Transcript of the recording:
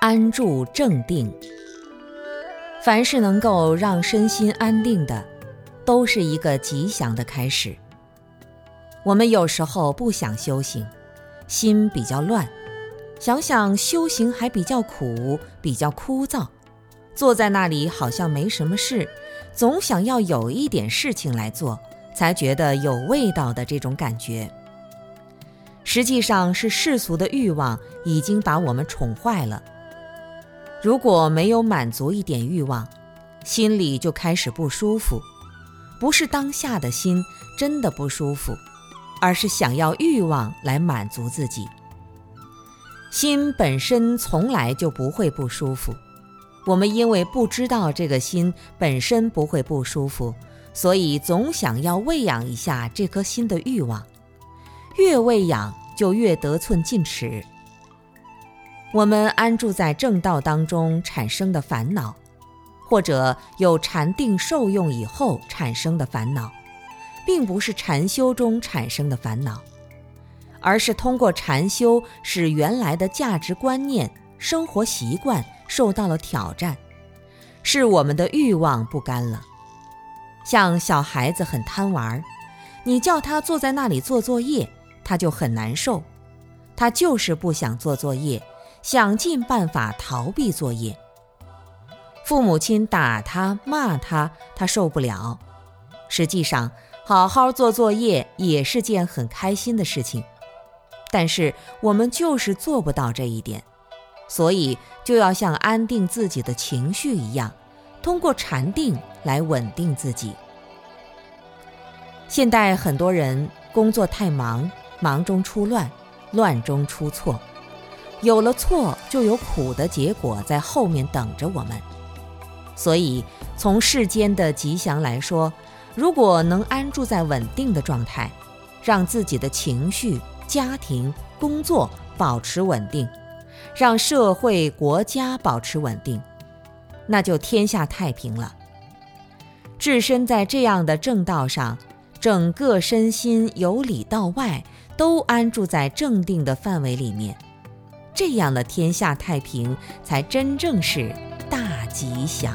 安住正定。凡是能够让身心安定的，都是一个吉祥的开始。我们有时候不想修行，心比较乱，想想修行还比较苦，比较枯燥，坐在那里好像没什么事，总想要有一点事情来做，才觉得有味道的这种感觉。实际上是世俗的欲望已经把我们宠坏了。如果没有满足一点欲望，心里就开始不舒服。不是当下的心真的不舒服，而是想要欲望来满足自己。心本身从来就不会不舒服，我们因为不知道这个心本身不会不舒服，所以总想要喂养一下这颗心的欲望。越喂养，就越得寸进尺。我们安住在正道当中产生的烦恼，或者有禅定受用以后产生的烦恼，并不是禅修中产生的烦恼，而是通过禅修使原来的价值观念、生活习惯受到了挑战，是我们的欲望不甘了。像小孩子很贪玩，你叫他坐在那里做作业，他就很难受，他就是不想做作业。想尽办法逃避作业，父母亲打他骂他，他受不了。实际上，好好做作业也是件很开心的事情，但是我们就是做不到这一点，所以就要像安定自己的情绪一样，通过禅定来稳定自己。现代很多人工作太忙，忙中出乱，乱中出错。有了错，就有苦的结果在后面等着我们。所以，从世间的吉祥来说，如果能安住在稳定的状态，让自己的情绪、家庭、工作保持稳定，让社会、国家保持稳定，那就天下太平了。置身在这样的正道上，整个身心由里到外都安住在正定的范围里面。这样的天下太平，才真正是大吉祥。